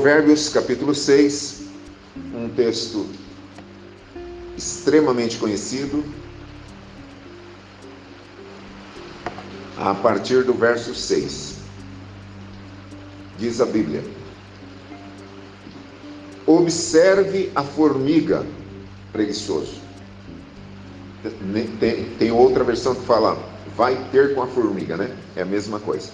Provérbios capítulo 6, um texto extremamente conhecido, a partir do verso 6. Diz a Bíblia: Observe a formiga, preguiçoso. Tem, tem, outra versão que fala, vai ter com a formiga, né? É a mesma coisa.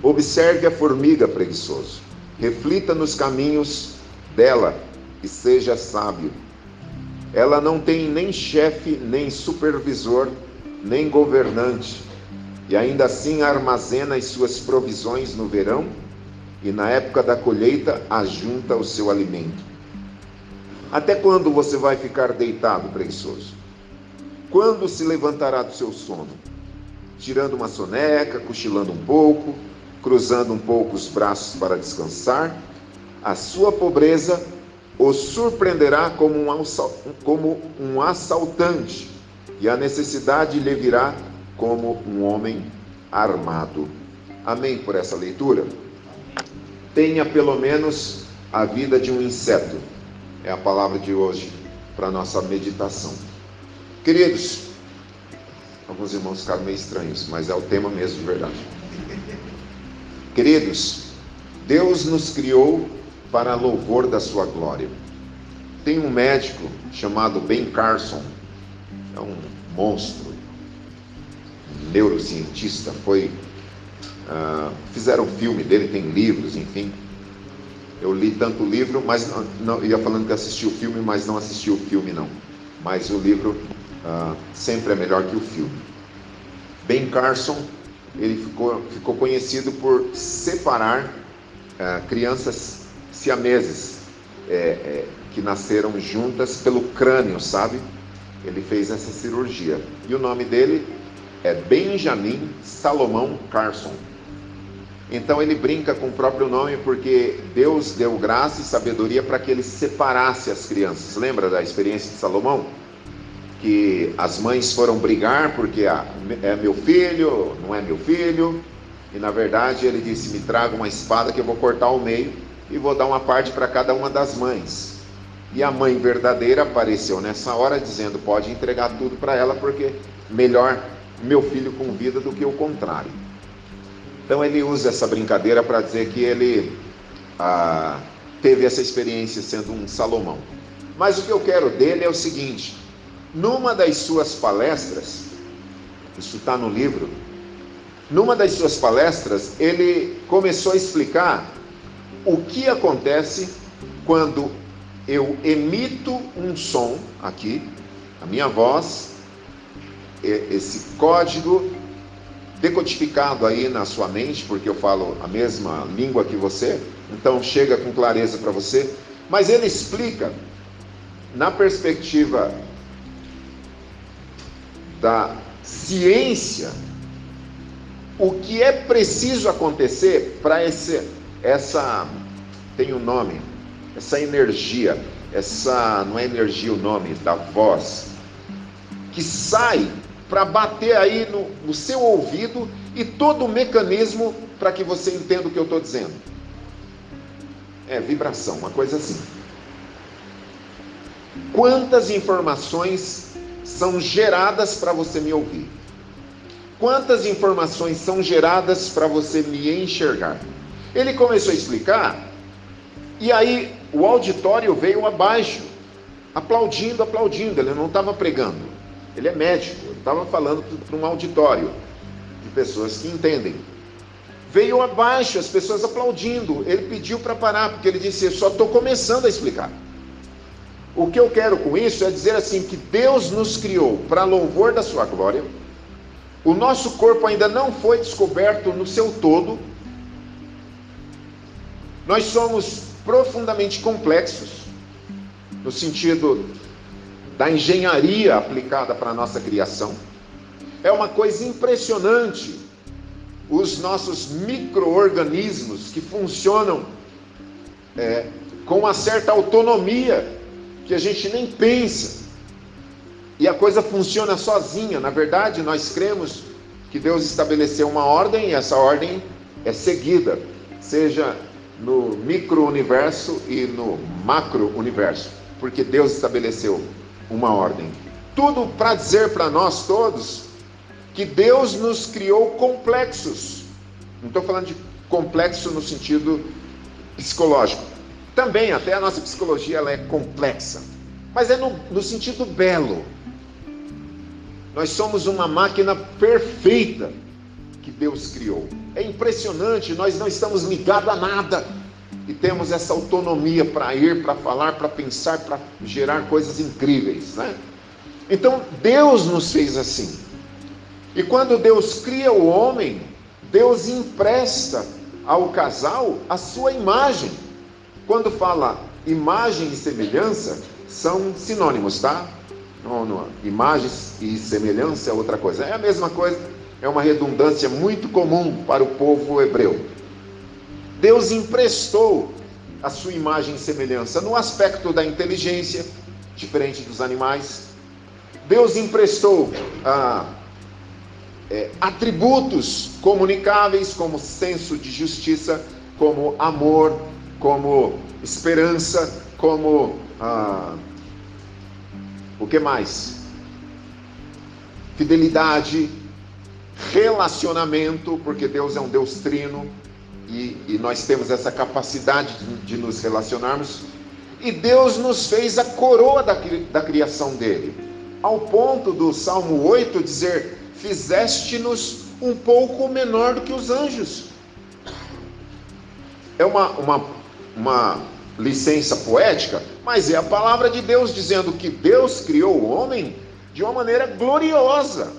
Observe a formiga, preguiçoso. Reflita nos caminhos dela e seja sábio. Ela não tem nem chefe, nem supervisor, nem governante, e ainda assim armazena as suas provisões no verão e na época da colheita ajunta o seu alimento. Até quando você vai ficar deitado, preguiçoso? Quando se levantará do seu sono? Tirando uma soneca, cochilando um pouco, cruzando um pouco os braços para descansar? A sua pobreza o surpreenderá como um, como um assaltante, e a necessidade lhe virá como um homem armado. Amém por essa leitura? Tenha pelo menos a vida de um inseto, é a palavra de hoje para nossa meditação. Queridos, alguns irmãos ficaram meio estranhos, mas é o tema mesmo de verdade. Queridos, Deus nos criou para louvor da sua glória. Tem um médico chamado Ben Carson, é um monstro, um neurocientista, foi uh, fizeram um filme dele, tem livros, enfim. Eu li tanto o livro, mas não, não ia falando que assisti o filme, mas não assisti o filme não. Mas o livro uh, sempre é melhor que o filme. Ben Carson, ele ficou, ficou conhecido por separar uh, crianças siameses é, é, que nasceram juntas pelo crânio, sabe? Ele fez essa cirurgia. E o nome dele é Benjamin Salomão Carson. Então ele brinca com o próprio nome porque Deus deu graça e sabedoria para que ele separasse as crianças. Lembra da experiência de Salomão? Que as mães foram brigar porque ah, é meu filho, não é meu filho. E na verdade ele disse: Me traga uma espada que eu vou cortar ao meio e vou dar uma parte para cada uma das mães. E a mãe verdadeira apareceu nessa hora dizendo: pode entregar tudo para ela, porque melhor meu filho com vida do que o contrário. Então ele usa essa brincadeira para dizer que ele ah, teve essa experiência sendo um Salomão. Mas o que eu quero dele é o seguinte: numa das suas palestras, isso está no livro, numa das suas palestras, ele começou a explicar o que acontece quando eu emito um som aqui, a minha voz, esse código decodificado aí na sua mente, porque eu falo a mesma língua que você, então chega com clareza para você, mas ele explica na perspectiva da ciência o que é preciso acontecer para esse essa tem um nome, essa energia, essa não é energia o nome da voz, que sai para bater aí no, no, seu ouvido e todo o mecanismo para que você entenda o que eu estou dizendo. É vibração, uma coisa assim. Quantas informações são geradas para você me ouvir? Quantas informações são geradas para você me enxergar? Ele começou a explicar, e aí o auditório veio abaixo, aplaudindo, aplaudindo. Ele não estava pregando, ele é médico, estava falando para um auditório de pessoas que entendem. Veio abaixo, as pessoas aplaudindo. Ele pediu para parar, porque ele disse: Eu só estou começando a explicar. O que eu quero com isso é dizer assim: que Deus nos criou para louvor da Sua glória. O nosso corpo ainda não foi descoberto no seu todo, nós somos profundamente complexos, no sentido da engenharia aplicada para a nossa criação. É uma coisa impressionante os nossos micro-organismos que funcionam é, com uma certa autonomia que a gente nem pensa. E a coisa funciona sozinha. Na verdade, nós cremos que Deus estabeleceu uma ordem e essa ordem é seguida, seja no micro-universo e no macro-universo, porque Deus estabeleceu uma ordem. Tudo para dizer para nós todos que Deus nos criou complexos. Não estou falando de complexo no sentido psicológico. Também, até a nossa psicologia ela é complexa, mas é no, no sentido belo. Nós somos uma máquina perfeita que Deus criou. É impressionante, nós não estamos ligados a nada e temos essa autonomia para ir, para falar, para pensar, para gerar coisas incríveis, né? Então Deus nos fez assim. E quando Deus cria o homem, Deus empresta ao casal a sua imagem. Quando fala imagem e semelhança, são sinônimos, tá? Não, não, imagens e semelhança é outra coisa. É a mesma coisa, é uma redundância muito comum para o povo hebreu. Deus emprestou a sua imagem e semelhança no aspecto da inteligência, diferente dos animais. Deus emprestou ah, é, atributos comunicáveis, como senso de justiça, como amor, como esperança, como. Ah, o que mais? Fidelidade, relacionamento, porque Deus é um Deus trino e, e nós temos essa capacidade de, de, nos relacionarmos. E Deus nos fez a coroa da, da criação dele, ao ponto do Salmo 8 dizer: fizeste-nos um pouco menor do que os anjos. É uma, uma, uma licença poética, mas é a palavra de Deus dizendo que Deus criou o homem de uma maneira gloriosa.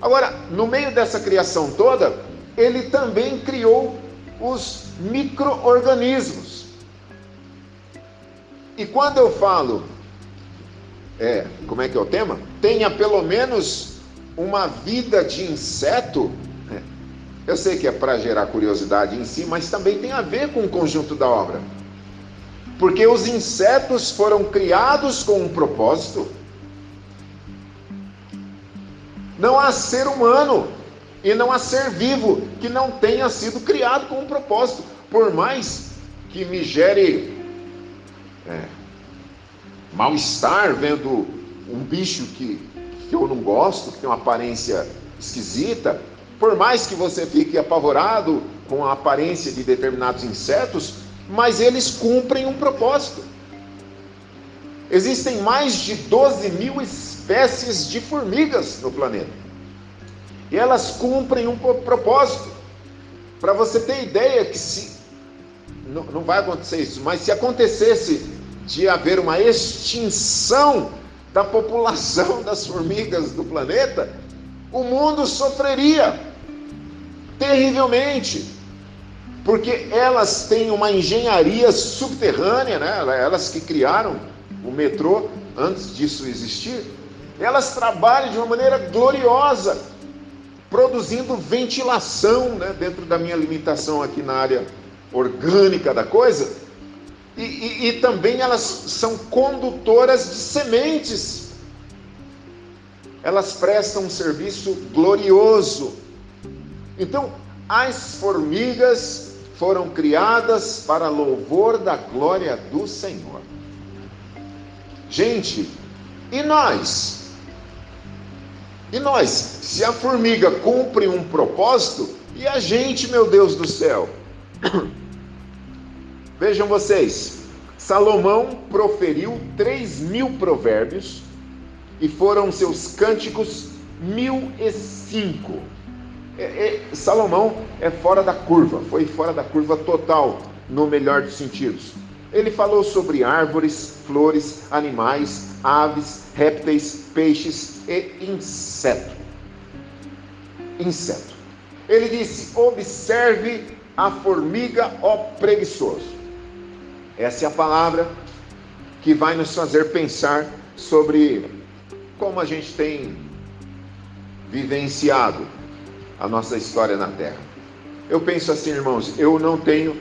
Agora, no meio dessa criação toda, ele também criou os micro-organismos. E quando eu falo é, como é que é o tema? Tenha pelo menos uma vida de inseto. Eu sei que é para gerar curiosidade em si, mas também tem a ver com o conjunto da obra. Porque os insetos foram criados com um propósito. Não há ser humano e não há ser vivo que não tenha sido criado com um propósito, por mais que me gere é, mal-estar vendo um bicho que, que eu não gosto, que tem uma aparência esquisita, por mais que você fique apavorado com a aparência de determinados insetos, mas eles cumprem um propósito. Existem mais de 12 mil espécies de formigas no planeta. E elas cumprem um propósito. Para você ter ideia que se. Não, não vai acontecer isso, mas se acontecesse de haver uma extinção da população das formigas do planeta, o mundo sofreria terrivelmente, porque elas têm uma engenharia subterrânea, né? elas que criaram o metrô antes disso existir, elas trabalham de uma maneira gloriosa, produzindo ventilação, né? dentro da minha limitação aqui na área orgânica da coisa, e, e, e também elas são condutoras de sementes. Elas prestam um serviço glorioso. Então, as formigas foram criadas para louvor da glória do Senhor. Gente, e nós? E nós? Se a formiga cumpre um propósito, e a gente, meu Deus do céu? Vejam vocês, Salomão proferiu três mil provérbios e foram seus cânticos mil e cinco. É, é, Salomão é fora da curva, foi fora da curva total, no melhor dos sentidos. Ele falou sobre árvores, flores, animais, aves, répteis, peixes e inseto. Inseto. Ele disse: observe a formiga, ó preguiçoso. Essa é a palavra que vai nos fazer pensar sobre como a gente tem vivenciado a nossa história na Terra. Eu penso assim, irmãos, eu não tenho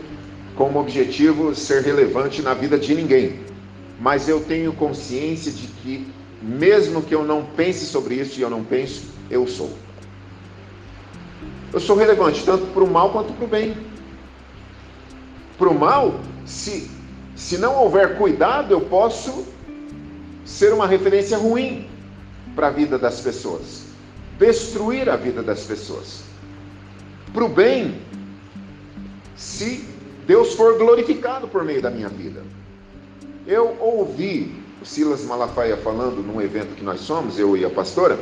como objetivo ser relevante na vida de ninguém, mas eu tenho consciência de que, mesmo que eu não pense sobre isso e eu não penso, eu sou. Eu sou relevante tanto para o mal quanto para o bem. para o mal, se, se não houver cuidado, eu posso ser uma referência ruim para a vida das pessoas, destruir a vida das pessoas. Para o bem, se Deus for glorificado por meio da minha vida. Eu ouvi o Silas Malafaia falando num evento que nós somos, eu e a pastora,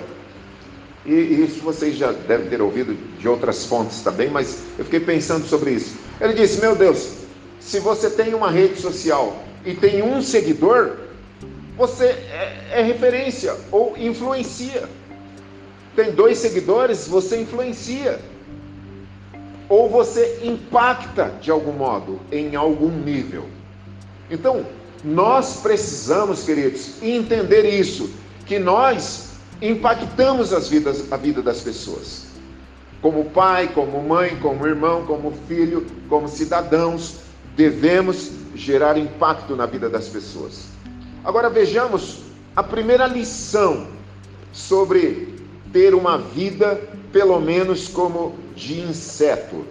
e, isso vocês já devem ter ouvido de outras fontes também, mas eu fiquei pensando sobre isso. Ele disse: Meu Deus, se você tem uma rede social e tem um seguidor, você é, é referência ou influencia. Tem dois seguidores, você influencia. Ou você impacta de algum modo, em algum nível. Então, nós precisamos, queridos, entender isso, que nós impactamos as vidas, a vida das pessoas. Como pai, como mãe, como irmão, como filho, como cidadãos, devemos gerar impacto na vida das pessoas. Agora vejamos a primeira lição sobre ter uma vida, pelo menos como de inseto.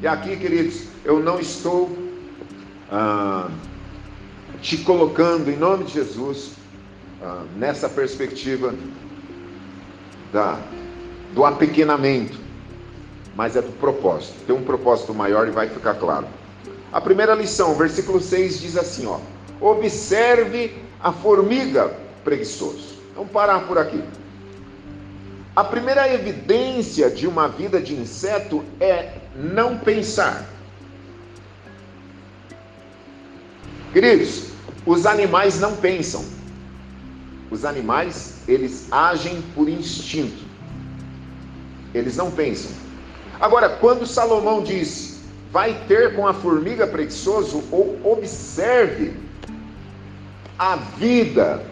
E aqui, queridos, eu não estou ah, te colocando, em nome de Jesus, ah, nessa perspectiva da, do apequenamento, mas é do propósito. Tem um propósito maior e vai ficar claro. A primeira lição, versículo 6 diz assim, ó: Observe a formiga preguiçoso. Vamos parar por aqui. A primeira evidência de uma vida de inseto é não pensar. Queridos, os animais não pensam. Os animais, eles agem por instinto. Eles não pensam. Agora, quando Salomão disse, vai ter com a formiga preguiçoso, ou observe a vida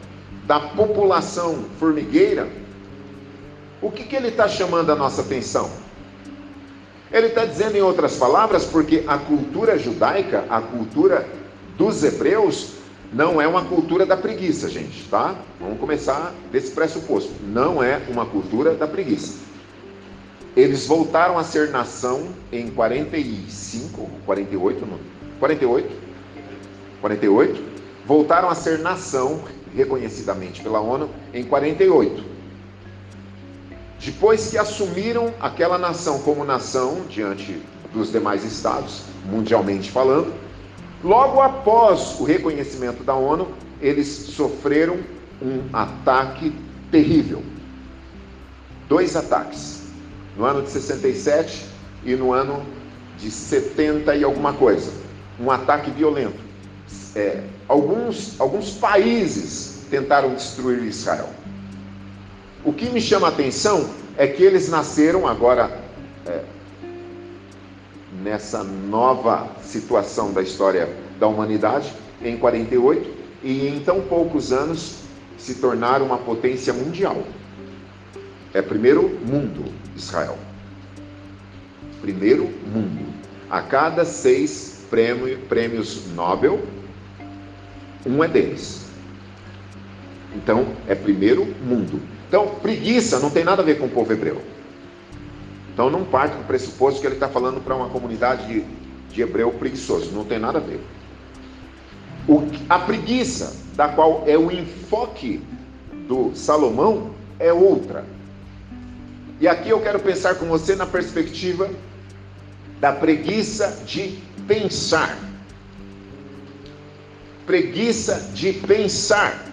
da população formigueira, o que, que ele está chamando a nossa atenção? Ele está dizendo, em outras palavras, porque a cultura judaica, a cultura dos hebreus, não é uma cultura da preguiça, gente, tá? Vamos começar desse pressuposto. Não é uma cultura da preguiça. Eles voltaram a ser nação em 45, 48, não, 48, 48. Voltaram a ser nação, reconhecidamente pela ONU, em 48. Depois que assumiram aquela nação como nação diante dos demais estados, mundialmente falando, Logo após o reconhecimento da ONU, eles sofreram um ataque terrível. Dois ataques. No ano de 67 e no ano de 70 e alguma coisa. Um ataque violento. É, alguns, alguns países tentaram destruir Israel. O que me chama a atenção é que eles nasceram agora. É, nessa nova situação da história da humanidade, em 48, e em tão poucos anos se tornaram uma potência mundial. É primeiro mundo, Israel. Primeiro mundo. A cada seis prêmio, prêmios Nobel, um é deles. Então, é primeiro mundo. Então, preguiça não tem nada a ver com o povo hebreu. Então não parte do pressuposto que ele está falando para uma comunidade de, de hebreu preguiçoso. Não tem nada a ver. O, a preguiça, da qual é o enfoque do Salomão, é outra. E aqui eu quero pensar com você na perspectiva da preguiça de pensar. Preguiça de pensar.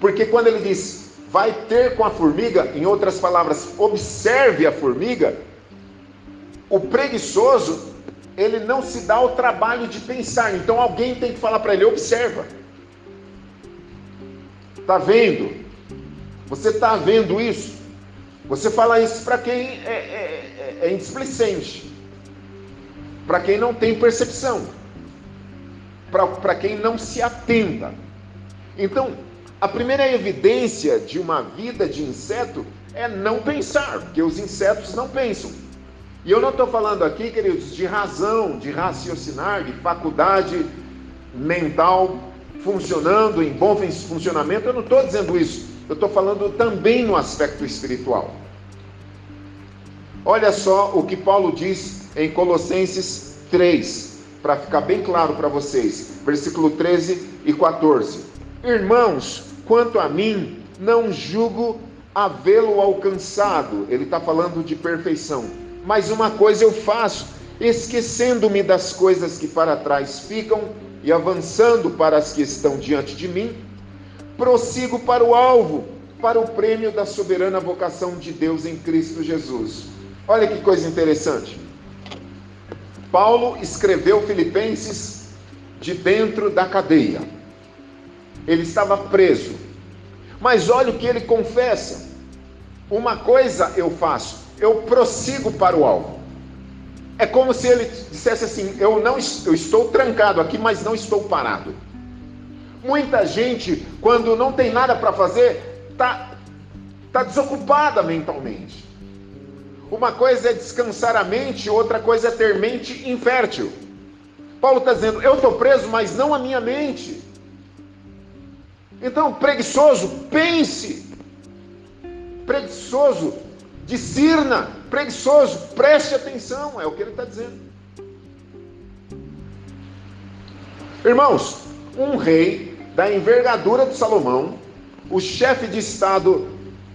Porque quando ele diz, vai ter com a formiga, em outras palavras, observe a formiga, o preguiçoso, ele não se dá o trabalho de pensar. Então alguém tem que falar para ele: observa. Está vendo? Você está vendo isso? Você fala isso para quem é, é, é, é para quem não tem percepção, para quem não se atenta. Então, a primeira evidência de uma vida de inseto é não pensar, porque os insetos não pensam. E eu não estou falando aqui, queridos, de razão, de raciocinar, de faculdade mental funcionando em bom funcionamento. Eu não estou dizendo isso. Eu estou falando também no aspecto espiritual. Olha só o que Paulo diz em Colossenses 3. para ficar bem claro para vocês. Versículo 13 e 14. Irmãos, quanto a mim, não julgo havê-lo alcançado. Ele está falando de perfeição. Mas uma coisa eu faço, esquecendo-me das coisas que para trás ficam e avançando para as que estão diante de mim, prossigo para o alvo, para o prêmio da soberana vocação de Deus em Cristo Jesus. Olha que coisa interessante. Paulo escreveu Filipenses de dentro da cadeia. Ele estava preso. Mas olha o que ele confessa. Uma coisa eu faço, eu prossigo para o alvo. É como se ele dissesse assim: eu não eu estou trancado aqui, mas não estou parado. Muita gente, quando não tem nada para fazer, está tá desocupada mentalmente. Uma coisa é descansar a mente, outra coisa é ter mente infértil. Paulo está dizendo: eu estou preso, mas não a minha mente. Então, preguiçoso, pense. Preguiçoso, discirna. Preguiçoso, preste atenção. É o que ele está dizendo. Irmãos, um rei da envergadura de Salomão, o chefe de Estado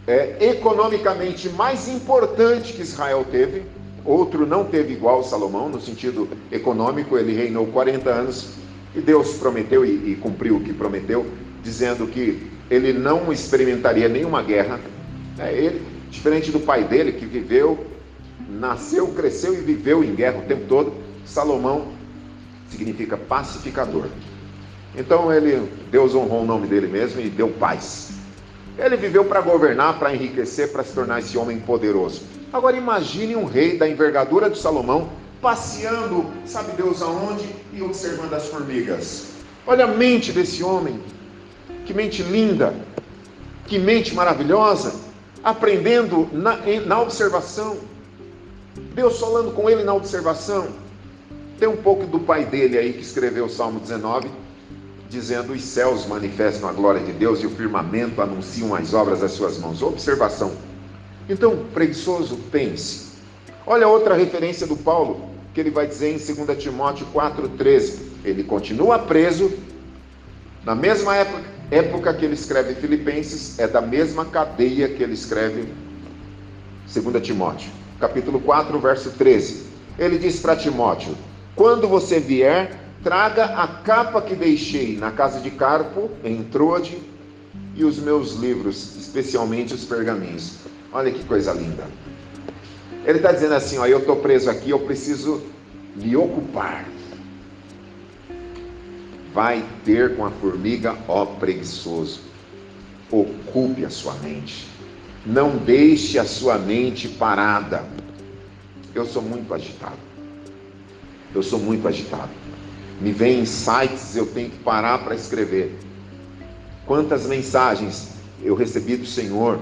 é, economicamente mais importante que Israel teve, outro não teve igual Salomão, no sentido econômico, ele reinou 40 anos e Deus prometeu e, e cumpriu o que prometeu, dizendo que ele não experimentaria nenhuma guerra. É, ele, diferente do pai dele, que viveu, nasceu, cresceu e viveu em guerra o tempo todo, Salomão significa pacificador. Então ele, Deus honrou o nome dele mesmo e deu paz. Ele viveu para governar, para enriquecer, para se tornar esse homem poderoso. Agora imagine um rei da envergadura de Salomão passeando, sabe Deus aonde, e observando as formigas. Olha a mente desse homem, que mente linda, que mente maravilhosa, aprendendo na, na observação. Deus falando com ele na observação. Tem um pouco do pai dele aí que escreveu o Salmo 19, dizendo: Os céus manifestam a glória de Deus e o firmamento anunciam as obras das suas mãos. Observação. Então, preguiçoso, pense. Olha outra referência do Paulo, que ele vai dizer em 2 Timóteo 4,13. Ele continua preso, na mesma época época que ele escreve Filipenses é da mesma cadeia que ele escreve 2 Timóteo. Capítulo 4, verso 13. Ele diz para Timóteo: Quando você vier, traga a capa que deixei na casa de Carpo, em Troade, e os meus livros, especialmente os pergaminhos. Olha que coisa linda. Ele está dizendo assim: ó, eu estou preso aqui, eu preciso me ocupar vai ter com a formiga, ó preguiçoso. Ocupe a sua mente. Não deixe a sua mente parada. Eu sou muito agitado. Eu sou muito agitado. Me vem insights, eu tenho que parar para escrever. Quantas mensagens eu recebi do Senhor,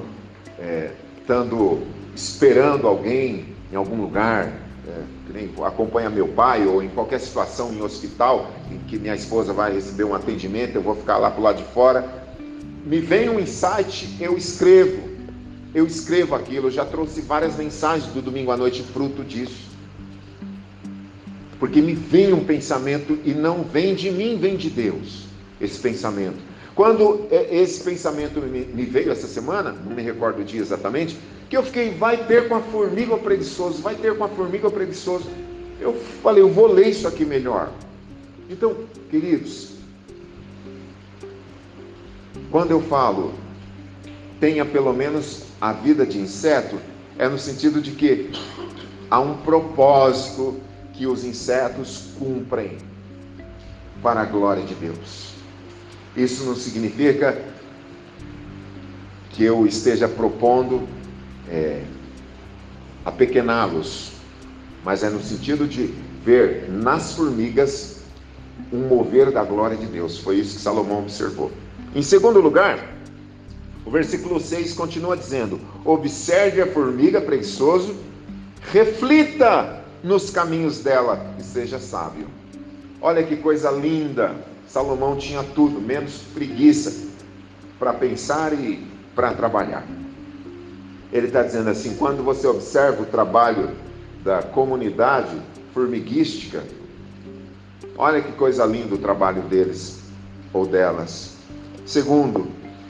é, estando esperando alguém em algum lugar, é, acompanha meu pai, ou em qualquer situação em hospital, em que minha esposa vai receber um atendimento, eu vou ficar lá para o lado de fora. Me vem um insight, eu escrevo. Eu escrevo aquilo, eu já trouxe várias mensagens do domingo à noite fruto disso. Porque me vem um pensamento e não vem de mim, vem de Deus, esse pensamento. Quando é, esse pensamento me veio essa semana, não me recordo o dia exatamente, que eu fiquei, vai ter com a formiga preguiçoso, vai ter com a formiga preguiçoso. Eu falei, eu vou ler isso aqui melhor. Então, queridos, quando eu falo tenha pelo menos a vida de inseto, é no sentido de que há um propósito que os insetos cumprem para a glória de Deus. Isso não significa que eu esteja propondo é, apequená-los, mas é no sentido de ver nas formigas um mover da glória de Deus. Foi isso que Salomão observou. Em segundo lugar, o versículo 6 continua dizendo: Observe a formiga preguiçoso, reflita nos caminhos dela e seja sábio. Olha que coisa linda! Salomão tinha tudo, menos preguiça para pensar e para trabalhar. Ele está dizendo assim: quando você observa o trabalho da comunidade formiguística, Olha que coisa linda o trabalho deles ou delas. Segundo,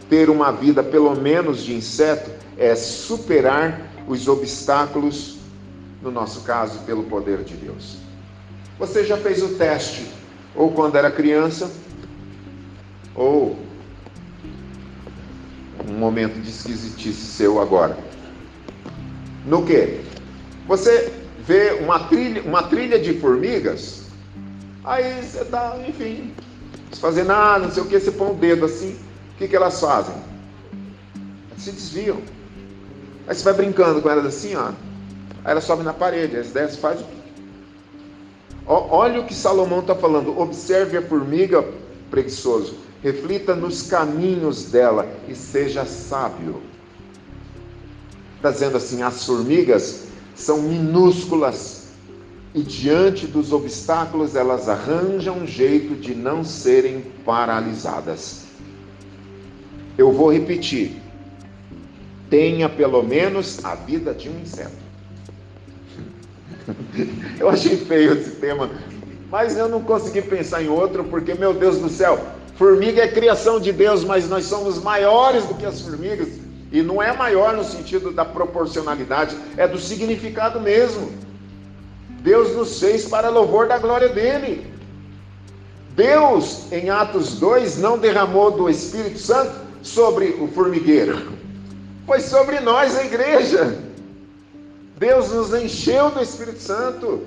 ter uma vida pelo menos de inseto é superar os obstáculos, no nosso caso, pelo poder de Deus. Você já fez o teste, ou quando era criança, ou um momento de esquisitice seu agora. No que? Você vê uma trilha, uma trilha de formigas, aí você está, enfim, sem fazer nada, não sei o que, você põe o dedo assim, o que, que elas fazem? Elas se desviam. Aí você vai brincando com elas assim, ó. Aí elas sobem na parede, as dez faz o? Olha o que Salomão está falando. Observe a formiga, preguiçoso. Reflita nos caminhos dela e seja sábio. Está dizendo assim: as formigas são minúsculas e diante dos obstáculos elas arranjam um jeito de não serem paralisadas. Eu vou repetir. Tenha pelo menos a vida de um inseto. Eu achei feio esse tema, mas eu não consegui pensar em outro, porque, meu Deus do céu, Formiga é criação de Deus, mas nós somos maiores do que as formigas. E não é maior no sentido da proporcionalidade, é do significado mesmo. Deus nos fez para louvor da glória dele. Deus, em Atos 2, não derramou do Espírito Santo sobre o formigueiro, foi sobre nós, a igreja. Deus nos encheu do Espírito Santo.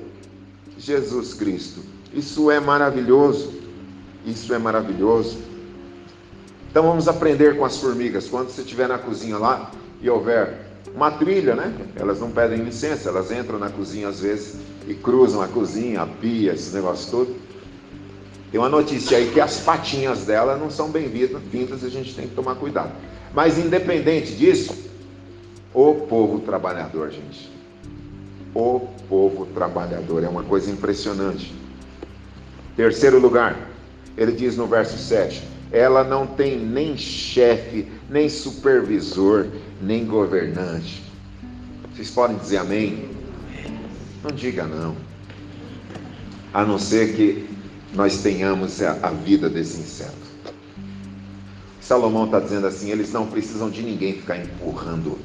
Jesus Cristo. Isso é maravilhoso. Isso é maravilhoso. Então vamos aprender com as formigas. Quando você estiver na cozinha lá e houver uma trilha, né? Elas não pedem licença, elas entram na cozinha às vezes e cruzam a cozinha, a pia, esse negócio todo. Tem uma notícia aí que as patinhas dela não são bem-vindas, a gente tem que tomar cuidado. Mas independente disso, o povo trabalhador, gente. O povo trabalhador é uma coisa impressionante. Terceiro lugar, ele diz no verso 7: ela não tem nem chefe, nem supervisor, nem governante. Vocês podem dizer amém? Não diga não. A não ser que nós tenhamos a, vida desse inseto. Salomão está dizendo assim: eles não precisam de ninguém ficar empurrando.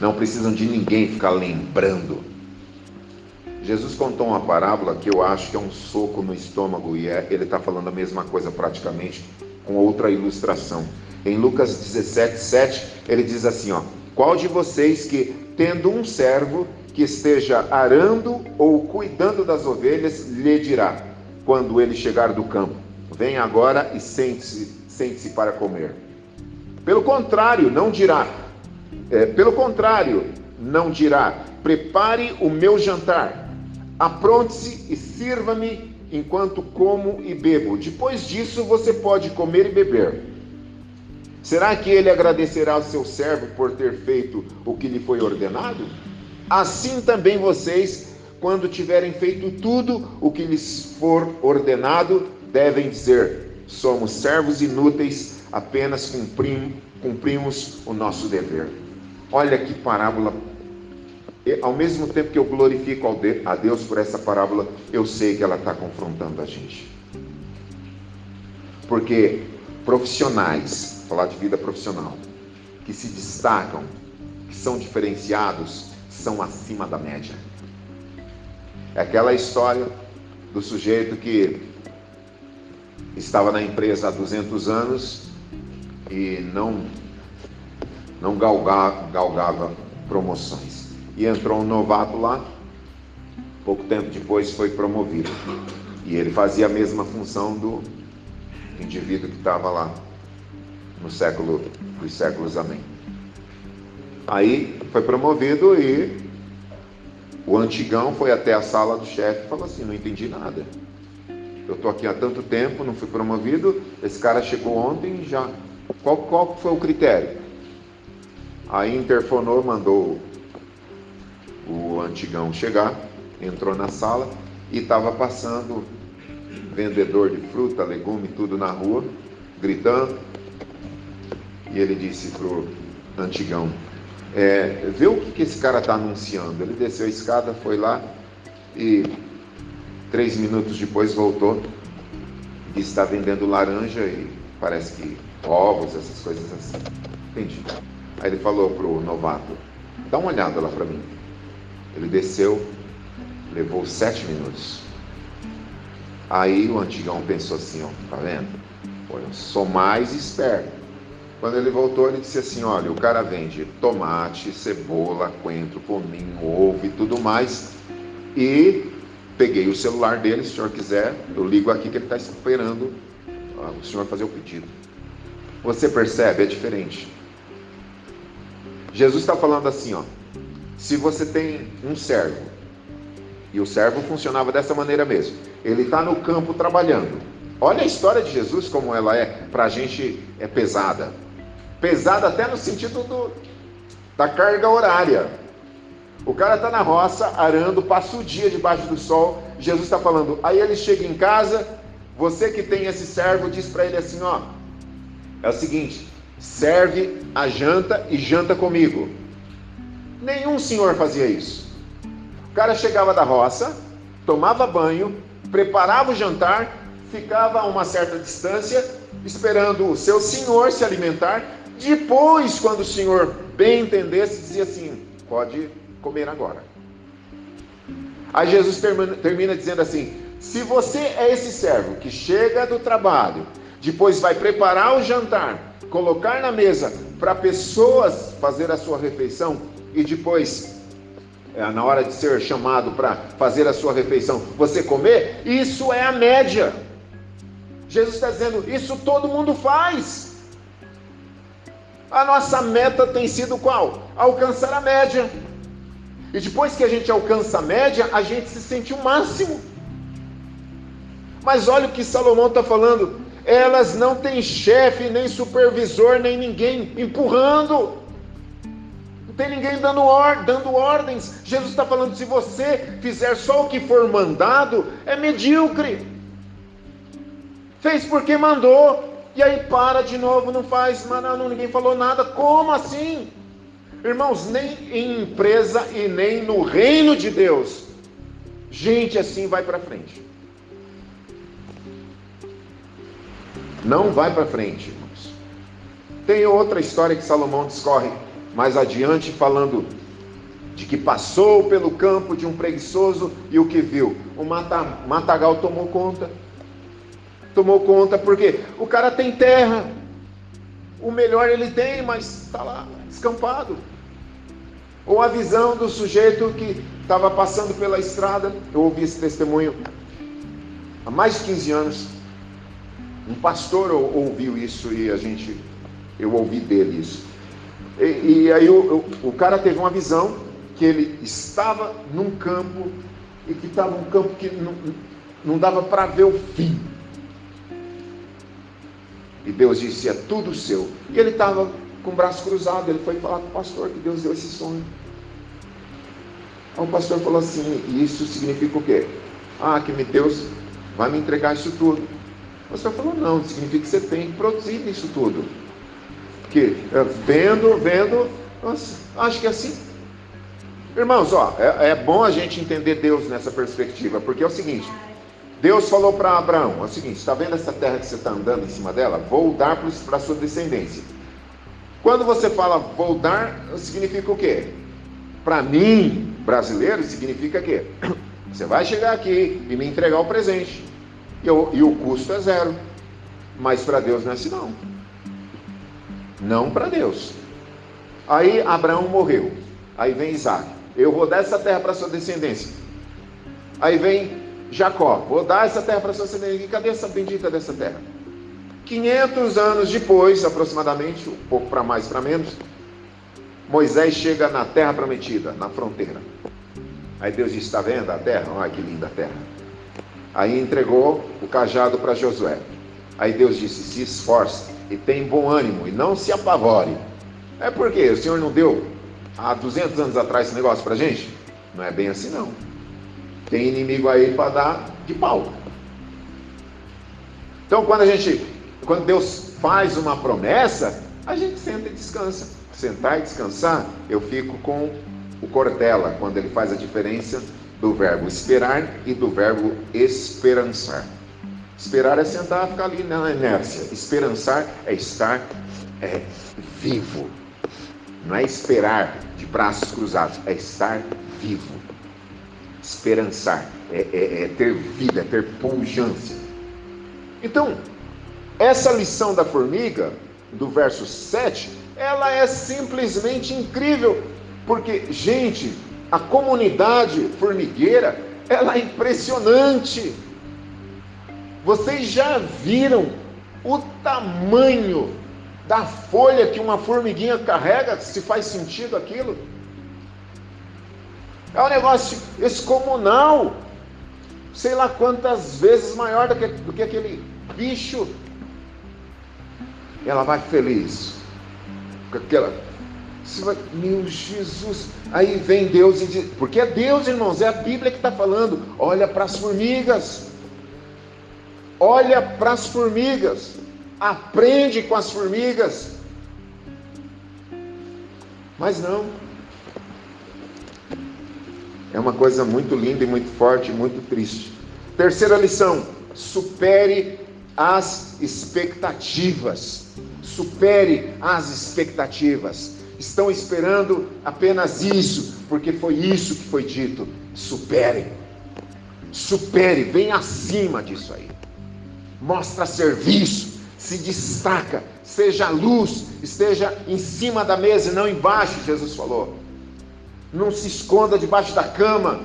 Não precisam de ninguém ficar lembrando Jesus contou uma parábola que eu acho que é um soco no estômago e é, ele está falando a mesma coisa praticamente com outra ilustração. Em Lucas 17, 7, ele diz assim: ó, Qual de vocês que, tendo um servo que esteja arando ou cuidando das ovelhas, lhe dirá, quando ele chegar do campo: Vem agora e sente-se sente para comer? Pelo contrário, não dirá. É, pelo contrário, não dirá: Prepare o meu jantar Apronte-se e sirva-me enquanto como e bebo. Depois disso você pode comer e beber. Será que ele agradecerá ao seu servo por ter feito o que lhe foi ordenado? Assim também vocês, quando tiverem feito tudo o que lhes for ordenado, devem dizer: somos servos inúteis, apenas cumprim, cumprimos o nosso dever. Olha que parábola ao mesmo tempo que eu glorifico a Deus por essa parábola, eu sei que ela está confrontando a gente. Porque profissionais, falar de vida profissional, que se destacam, que são diferenciados, são acima da média. É aquela história do sujeito que estava na empresa há 200 anos e não, não galgava promoções e entrou um novato lá. Pouco tempo depois foi promovido. E ele fazia a mesma função do indivíduo que estava lá no século dos séculos amém. Aí foi promovido e o antigão foi até a sala do chefe e falou assim: não entendi nada. Eu estou aqui há tanto tempo, não fui promovido. Esse cara chegou ontem já. Qual, qual foi o critério? Aí interfonou, mandou o antigão chegar, entrou na sala e estava passando vendedor de fruta, legume, tudo na rua, gritando. E ele disse pro antigão: é, vê o que, que esse cara está anunciando. Ele desceu a escada, foi lá e Três minutos depois voltou e está vendendo laranja e parece que ovos, essas coisas assim. Entendi. Aí ele falou pro novato: dá uma olhada lá para mim. Ele desceu, levou sete minutos. Aí o antigão pensou assim: ó, tá vendo? Pô, eu sou mais esperto. Quando ele voltou, ele disse assim: Olha, o cara vende tomate, cebola, coentro, cominho, ovo e tudo mais. E peguei o celular dele, se o senhor quiser, eu ligo aqui que ele está esperando o senhor fazer o pedido. Você percebe? É diferente. Jesus está falando assim: ó, se você tem um servo, e o servo funcionava dessa maneira mesmo, ele está no campo trabalhando. Olha a história de Jesus como ela é, para a gente é pesada pesada até no sentido do, da carga horária. O cara está na roça, arando, passa o dia debaixo do sol. Jesus está falando. Aí ele chega em casa, você que tem esse servo, diz para ele assim: ó, é o seguinte, serve a janta e janta comigo. Nenhum senhor fazia isso. O cara chegava da roça, tomava banho, preparava o jantar, ficava a uma certa distância, esperando o seu senhor se alimentar depois, quando o Senhor bem entendesse, dizia assim: pode comer agora. Aí Jesus termina, termina dizendo assim: se você é esse servo que chega do trabalho, depois vai preparar o jantar, colocar na mesa para pessoas fazer a sua refeição e depois é, na hora de ser chamado para fazer a sua refeição, você comer, isso é a média. Jesus está dizendo, isso todo mundo faz. A nossa meta tem sido qual? Alcançar a média. E depois que a gente alcança a média, a gente se sente o máximo. Mas olha o que Salomão está falando. Elas não têm chefe, nem supervisor, nem ninguém empurrando. Não tem ninguém dando, or dando ordens. Jesus está falando: se você fizer só o que for mandado, é medíocre. Fez porque mandou. E aí para de novo, não faz, mas não, ninguém falou nada. Como assim? Irmãos, nem em empresa e nem no reino de Deus, gente assim vai para frente. Não vai para frente, irmãos. Tem outra história que Salomão discorre mais adiante, falando de que passou pelo campo de um preguiçoso e o que viu? O matagal tomou conta tomou conta, porque o cara tem terra, o melhor ele tem, mas está lá, escampado. Ou a visão do sujeito que estava passando pela estrada, eu ouvi esse testemunho há mais de 15 anos. Um pastor ouviu isso e a gente, eu ouvi dele isso. E, e aí o, o, o cara teve uma visão que ele estava num campo e que estava um campo que não, não dava para ver o fim. E Deus disse: é tudo seu. E ele estava com o braço cruzado. Ele foi falar com o pastor que Deus deu esse sonho. Aí o pastor falou assim: Isso significa o quê? Ah, que Deus vai me entregar isso tudo. O pastor falou: Não, significa que você tem que produzir isso tudo. Porque é, vendo, vendo, acho que é assim. Irmãos, ó, é, é bom a gente entender Deus nessa perspectiva, porque é o seguinte: Deus falou para Abraão: é o seguinte, está vendo essa terra que você está andando em cima dela? Vou dar para sua descendência. Quando você fala vou dar, significa o quê? Para mim, brasileiro, significa o quê? Você vai chegar aqui e me entregar o presente. E, eu, e o custo é zero. Mas para Deus não é assim não. Não para Deus. Aí Abraão morreu. Aí vem Isaac. Eu vou dar essa terra para sua descendência. Aí vem Jacó, vou dar essa terra para sua descendência. E cadê essa bendita dessa terra? 500 anos depois, aproximadamente, um pouco para mais, para menos, Moisés chega na terra prometida, na fronteira. Aí Deus diz: Está vendo a terra? Olha que linda a terra. Aí entregou o cajado para Josué. Aí Deus disse: Se esforce e tem bom ânimo e não se apavore. É porque o Senhor não deu há 200 anos atrás esse negócio para gente? Não é bem assim, não. Tem inimigo aí para dar de pau. Então, quando a gente, quando Deus faz uma promessa, a gente senta e descansa. Sentar e descansar, eu fico com o Cortella, quando ele faz a diferença do verbo esperar e do verbo esperançar. Esperar é sentar ficar ali na inércia. Esperançar é estar é, vivo. Não é esperar de braços cruzados, é estar vivo. Esperançar é, é, é ter vida, é ter pujança. Então, essa lição da formiga, do verso 7, ela é simplesmente incrível, porque, gente, a comunidade formigueira, ela é impressionante. Vocês já viram o tamanho da folha que uma formiguinha carrega? Se faz sentido aquilo? É um negócio excomunal. Sei lá quantas vezes maior do que, do que aquele bicho. Ela vai feliz. Com aquela. Vai, meu Jesus. Aí vem Deus e diz. Porque é Deus, irmãos, é a Bíblia que está falando. Olha para as formigas olha para as formigas, aprende com as formigas. Mas não. É uma coisa muito linda e muito forte, muito triste. Terceira lição: supere as expectativas. Supere as expectativas. Estão esperando apenas isso, porque foi isso que foi dito. Supere. Supere, vem acima disso aí mostra serviço, se destaca, seja luz, esteja em cima da mesa e não embaixo, Jesus falou. Não se esconda debaixo da cama,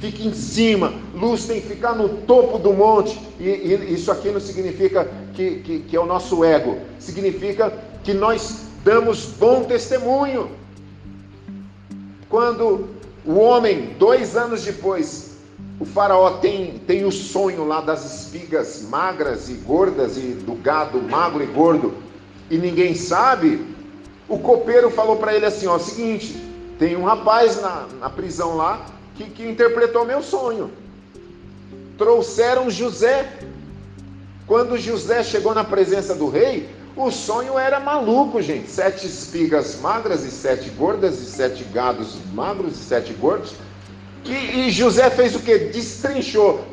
fique em cima. Luz tem que ficar no topo do monte. E, e isso aqui não significa que, que, que é o nosso ego, significa que nós damos bom testemunho. Quando o homem, dois anos depois, o faraó tem, tem o sonho lá das espigas magras e gordas e do gado magro e gordo e ninguém sabe. O copeiro falou para ele assim: ó, seguinte, tem um rapaz na, na prisão lá que, que interpretou meu sonho. Trouxeram José. Quando José chegou na presença do rei, o sonho era maluco, gente. Sete espigas magras e sete gordas, e sete gados magros e sete gordos. E, e José fez o que? Destrinchou.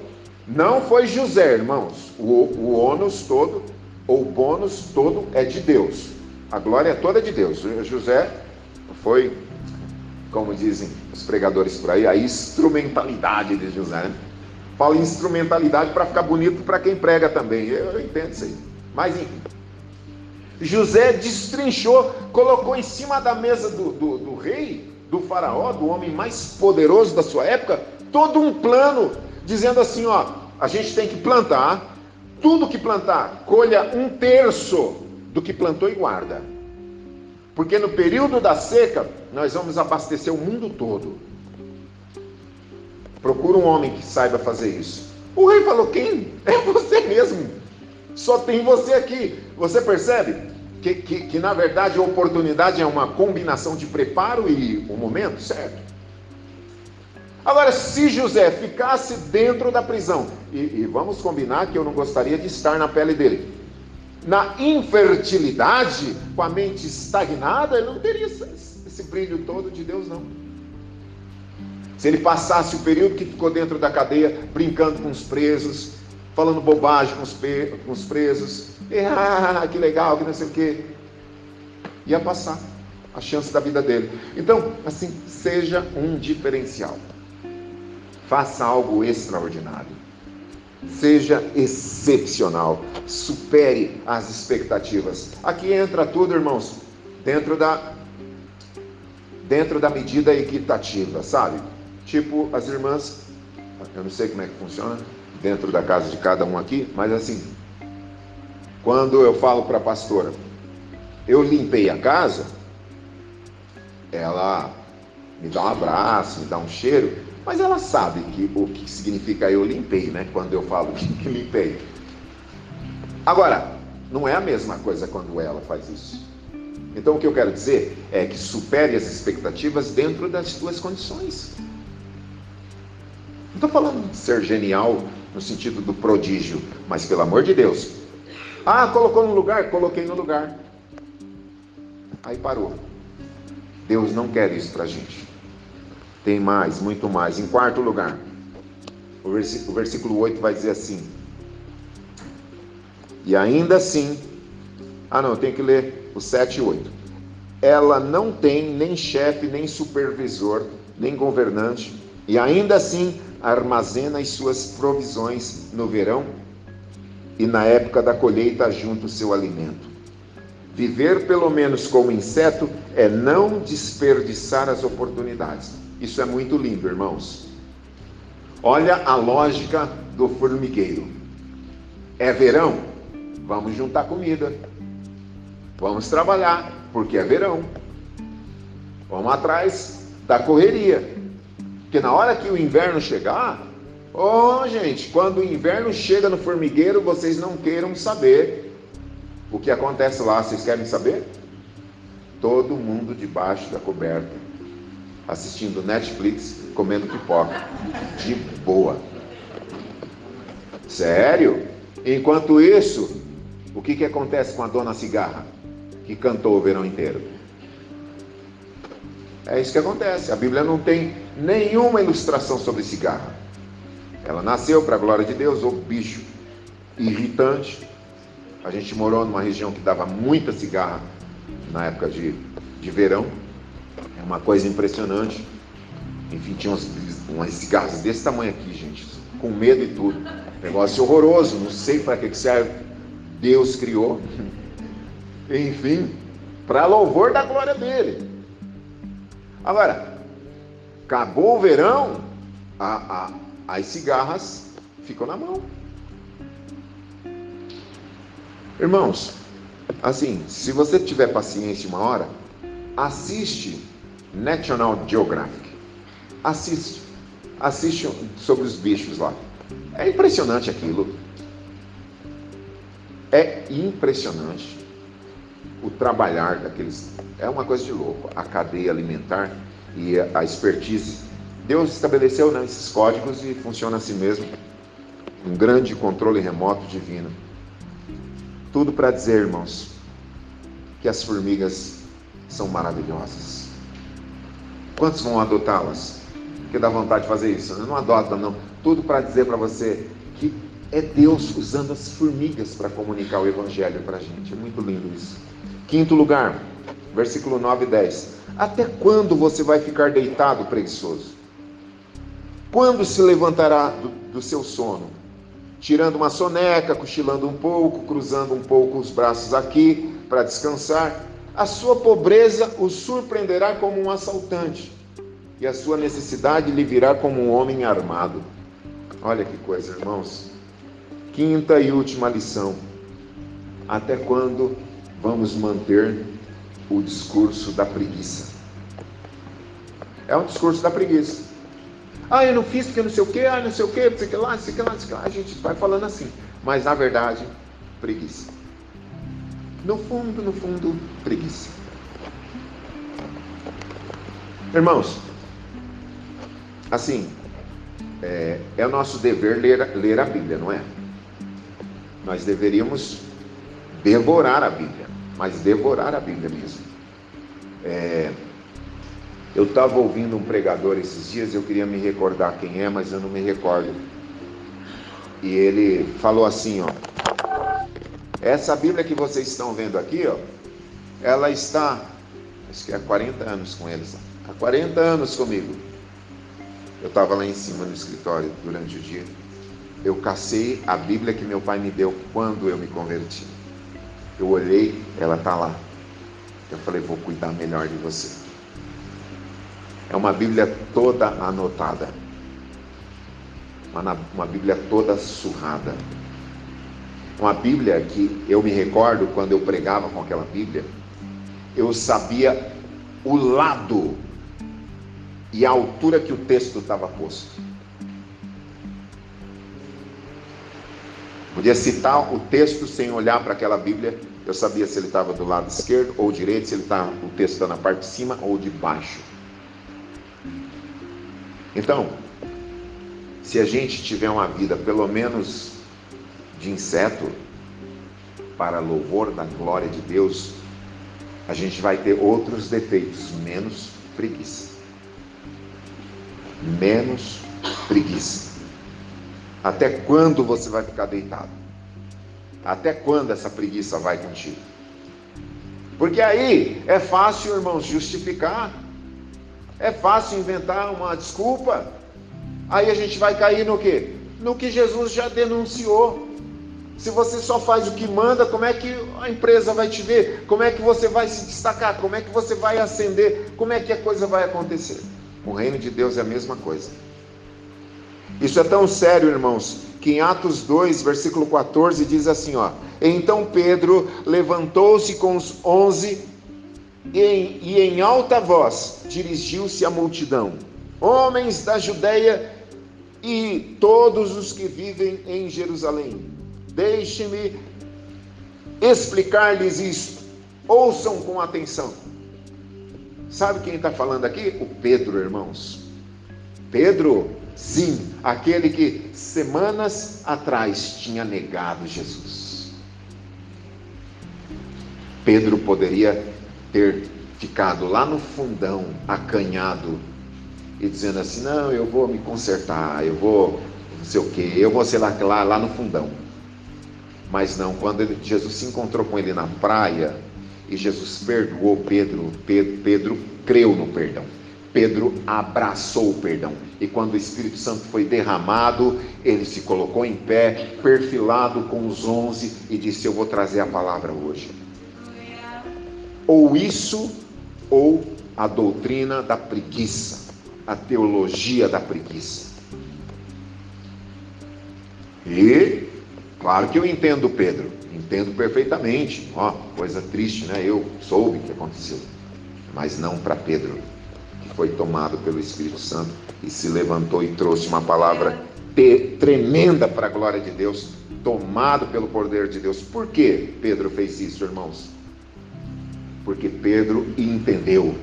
Não foi José, irmãos. O, o ônus todo, ou o bônus todo é de Deus. A glória é toda de Deus. José foi, como dizem os pregadores por aí, a instrumentalidade de José. Né? Fala instrumentalidade para ficar bonito para quem prega também. Eu entendo isso aí. Mas enfim. José destrinchou, colocou em cima da mesa do, do, do rei do faraó, do homem mais poderoso da sua época, todo um plano dizendo assim, ó, a gente tem que plantar, tudo que plantar, colha um terço do que plantou e guarda. Porque no período da seca, nós vamos abastecer o mundo todo. Procura um homem que saiba fazer isso. O rei falou: Quem? É você mesmo. Só tem você aqui. Você percebe? Que, que, que na verdade a oportunidade é uma combinação de preparo e o momento, certo? Agora, se José ficasse dentro da prisão, e, e, vamos combinar que eu não gostaria de estar na pele dele, na infertilidade, com a mente estagnada, ele não teria esse, esse brilho todo de Deus, não. Se ele passasse o período que ficou dentro da cadeia, brincando com os presos, falando bobagem com os, com os presos, e, ah, que legal, que não sei o quê. Ia passar a chance da vida dele. Então, assim, seja um diferencial. Faça algo extraordinário. Seja excepcional. Supere as expectativas. Aqui entra tudo, irmãos, dentro da dentro da medida equitativa, sabe? Tipo as irmãs, eu não sei como é que funciona dentro da casa de cada um aqui, mas assim, quando eu falo para a pastora, eu limpei a casa, ela me dá um abraço, me dá um cheiro, mas ela sabe que, o que significa eu limpei, né? Quando eu falo que, limpei. Agora, não é a mesma coisa quando ela faz isso. Então, o que eu quero dizer é que supere as expectativas dentro das suas condições. Não estou falando de ser genial no sentido do prodígio, mas pelo amor de Deus, ah, colocou no lugar? Coloquei no lugar. Aí parou. Deus não quer isso para a gente. Tem mais, muito mais. Em quarto lugar, o versículo 8 vai dizer assim: E ainda assim, ah não, eu tenho que ler o 7 e 8. Ela não tem nem chefe, nem supervisor, nem governante, e ainda assim armazena as suas provisões no verão e na época da colheita junto o seu alimento. Viver pelo menos como inseto é não desperdiçar as oportunidades. Isso é muito lindo, irmãos. Olha a lógica do formigueiro. É verão? Vamos juntar comida. Vamos trabalhar, porque é verão. Vamos atrás da correria. Porque na hora que o inverno chegar, oh gente, quando o inverno chega no formigueiro, vocês não queiram saber o que acontece lá. Vocês querem saber? Todo mundo debaixo da coberta, assistindo Netflix, comendo pipoca, de boa. Sério? Enquanto isso, o que, que acontece com a dona Cigarra, que cantou o verão inteiro? É isso que acontece. A Bíblia não tem nenhuma ilustração sobre cigarra. Ela nasceu para a glória de Deus, o bicho irritante. A gente morou numa região que dava muita cigarra na época de, de verão. É uma coisa impressionante. Enfim, tinha umas, umas cigarras desse tamanho aqui, gente, com medo e tudo. Negócio horroroso, não sei para que serve. Deus criou. Enfim, para louvor da glória dele. Agora, acabou o verão, a, a, as cigarras ficam na mão. Irmãos, assim, se você tiver paciência uma hora, assiste National Geographic. Assiste. Assiste sobre os bichos lá. É impressionante aquilo. É impressionante o trabalhar daqueles. É uma coisa de louco. A cadeia alimentar e a expertise. Deus estabeleceu né, esses códigos e funciona assim mesmo. Um grande controle remoto divino. Tudo para dizer, irmãos, que as formigas são maravilhosas. Quantos vão adotá-las? Que dá vontade de fazer isso? Não adota, não. Tudo para dizer para você que é Deus usando as formigas para comunicar o Evangelho para a gente. É muito lindo isso. Quinto lugar, versículo 9 e 10. Até quando você vai ficar deitado preguiçoso? Quando se levantará do, do seu sono? Tirando uma soneca, cochilando um pouco, cruzando um pouco os braços aqui para descansar. A sua pobreza o surpreenderá como um assaltante, e a sua necessidade lhe virá como um homem armado. Olha que coisa, irmãos. Quinta e última lição. Até quando vamos manter o discurso da preguiça. É um discurso da preguiça. Ah, eu não fiz porque não sei o quê, ah, não sei o quê, não sei o que lá, não sei o que lá, não sei o que lá. A gente vai falando assim. Mas na verdade, preguiça. No fundo, no fundo, preguiça. Irmãos, assim, é, é o nosso dever ler, ler a Bíblia, não é? Nós deveríamos devorar a Bíblia mas devorar a Bíblia mesmo. É, eu estava ouvindo um pregador esses dias, eu queria me recordar quem é, mas eu não me recordo. E ele falou assim, ó. Essa Bíblia que vocês estão vendo aqui, ó, ela está, acho que há 40 anos com eles, há 40 anos comigo. Eu estava lá em cima no escritório durante o dia. Eu cacei a Bíblia que meu pai me deu quando eu me converti. Eu olhei, ela está lá. Eu falei, vou cuidar melhor de você. É uma Bíblia toda anotada. Uma, Bíblia toda surrada. Uma Bíblia que eu me recordo quando eu pregava com aquela Bíblia, eu sabia o lado e a altura que o texto estava posto. Podia citar o texto sem olhar para aquela Bíblia. Eu sabia se ele estava do lado esquerdo ou direito, se ele está o texto está na parte de cima ou de baixo. Então, se a gente tiver uma vida pelo menos de inseto, para louvor da glória de Deus, a gente vai ter outros defeitos, menos preguiça. menos preguiça. Até quando você vai ficar deitado? Até quando essa preguiça vai contigo? Porque aí é fácil, irmãos, justificar. É fácil inventar uma desculpa. Aí a gente vai cair no quê? No que Jesus já denunciou. Se você só faz o que manda, como é que a empresa vai te ver? Como é que você vai se destacar? Como é que você vai ascender? Como é que a coisa vai acontecer? O reino de Deus é a mesma coisa. Isso é tão sério, irmãos, que em Atos 2, versículo 14, diz assim: ó, Então Pedro levantou-se com os onze e e em alta voz dirigiu-se à multidão: Homens da Judéia e todos os que vivem em Jerusalém, deixe-me explicar-lhes isto. Ouçam com atenção. Sabe quem está falando aqui? O Pedro, irmãos. Pedro, sim, aquele que semanas atrás tinha negado Jesus. Pedro poderia ter ficado lá no fundão, acanhado, e dizendo assim: não, eu vou me consertar, eu vou não sei o que, eu vou ser lá, lá, lá no fundão. Mas não, quando ele, Jesus se encontrou com ele na praia e Jesus perdoou Pedro, Pedro, Pedro creu no perdão. Pedro abraçou o perdão. E quando o Espírito Santo foi derramado, ele se colocou em pé, perfilado com os onze, e disse: Eu vou trazer a palavra hoje. Ou isso, ou a doutrina da preguiça, a teologia da preguiça. E, claro que eu entendo Pedro, entendo perfeitamente. Ó, coisa triste, né? Eu soube o que aconteceu, mas não para Pedro foi tomado pelo Espírito Santo e se levantou e trouxe uma palavra tremenda para a glória de Deus, tomado pelo poder de Deus. Por que Pedro fez isso, irmãos? Porque Pedro entendeu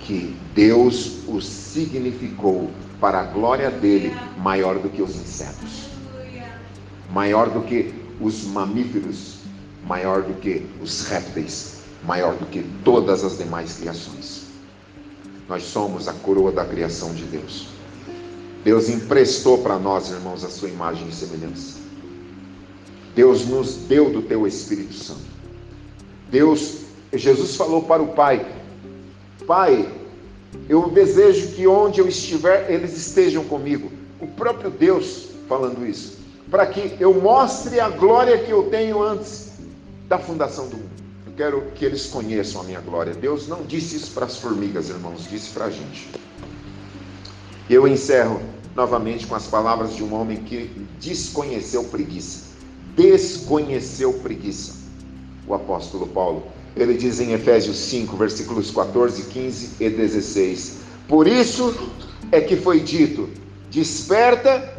que Deus o significou para a glória dele maior do que os insetos, maior do que os mamíferos, maior do que os répteis, maior do que todas as demais criações. Nós somos a coroa da criação de Deus. Deus emprestou para nós, irmãos, a sua imagem e semelhança. Deus nos deu do teu Espírito Santo. Deus, Jesus falou para o Pai: Pai, eu desejo que onde eu estiver, eles estejam comigo. O próprio Deus falando isso, para que eu mostre a glória que eu tenho antes da fundação do mundo quero que eles conheçam a minha glória. Deus não disse isso para as formigas, irmãos, disse para a gente. Eu encerro novamente com as palavras de um homem que desconheceu preguiça. Desconheceu preguiça. O apóstolo Paulo. Ele diz em Efésios 5, versículos 14, 15 e 16: Por isso é que foi dito: Desperta,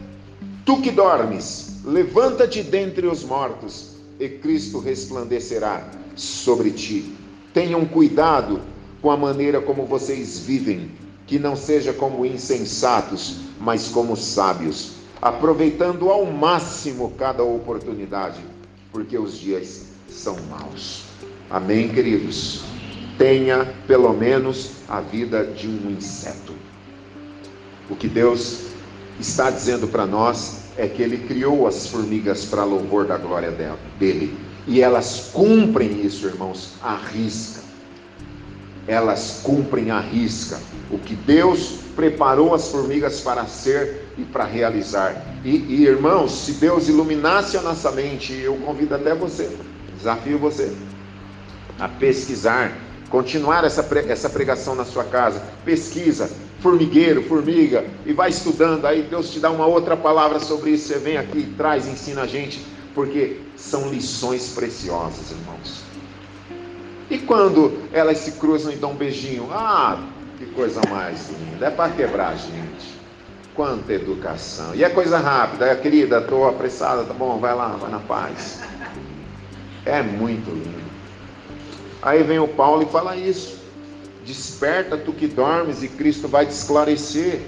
tu que dormes, levanta-te dentre os mortos, e Cristo resplandecerá sobre ti. Tenham cuidado com a maneira como vocês vivem, que não seja como insensatos, mas como sábios, aproveitando ao máximo cada oportunidade, porque os dias são maus. Amém, queridos? Tenha pelo menos a vida de um inseto. O que Deus está dizendo para nós é que Ele criou as formigas para louvor da glória dele. E elas cumprem isso, irmãos, à risca. Elas cumprem à risca o que Deus preparou as formigas para ser e para realizar. E, e, irmãos, se Deus iluminasse a nossa mente, eu convido até você, desafio você a pesquisar, continuar essa, essa pregação na sua casa. Pesquisa, formigueiro, formiga, e vai estudando. Aí Deus te dá uma outra palavra sobre isso. Você vem aqui, traz, ensina a gente porque são lições preciosas, irmãos. E quando elas se cruzam e dão um beijinho, ah, que coisa mais linda, é para quebrar a gente. Quanta educação. E é coisa rápida, é, querida, estou apressada, tá bom, vai lá, vai na paz. É muito lindo. Aí vem o Paulo e fala isso. Desperta tu que dormes e Cristo vai te esclarecer,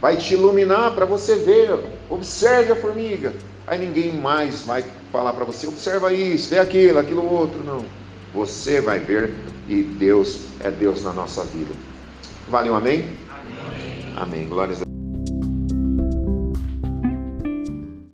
vai te iluminar para você ver. Observe a formiga. Aí ninguém mais vai falar para você, observa isso, vê aquilo, aquilo outro, não. Você vai ver e Deus é Deus na nossa vida. Vale um amém? Amém. Amém. Glórias a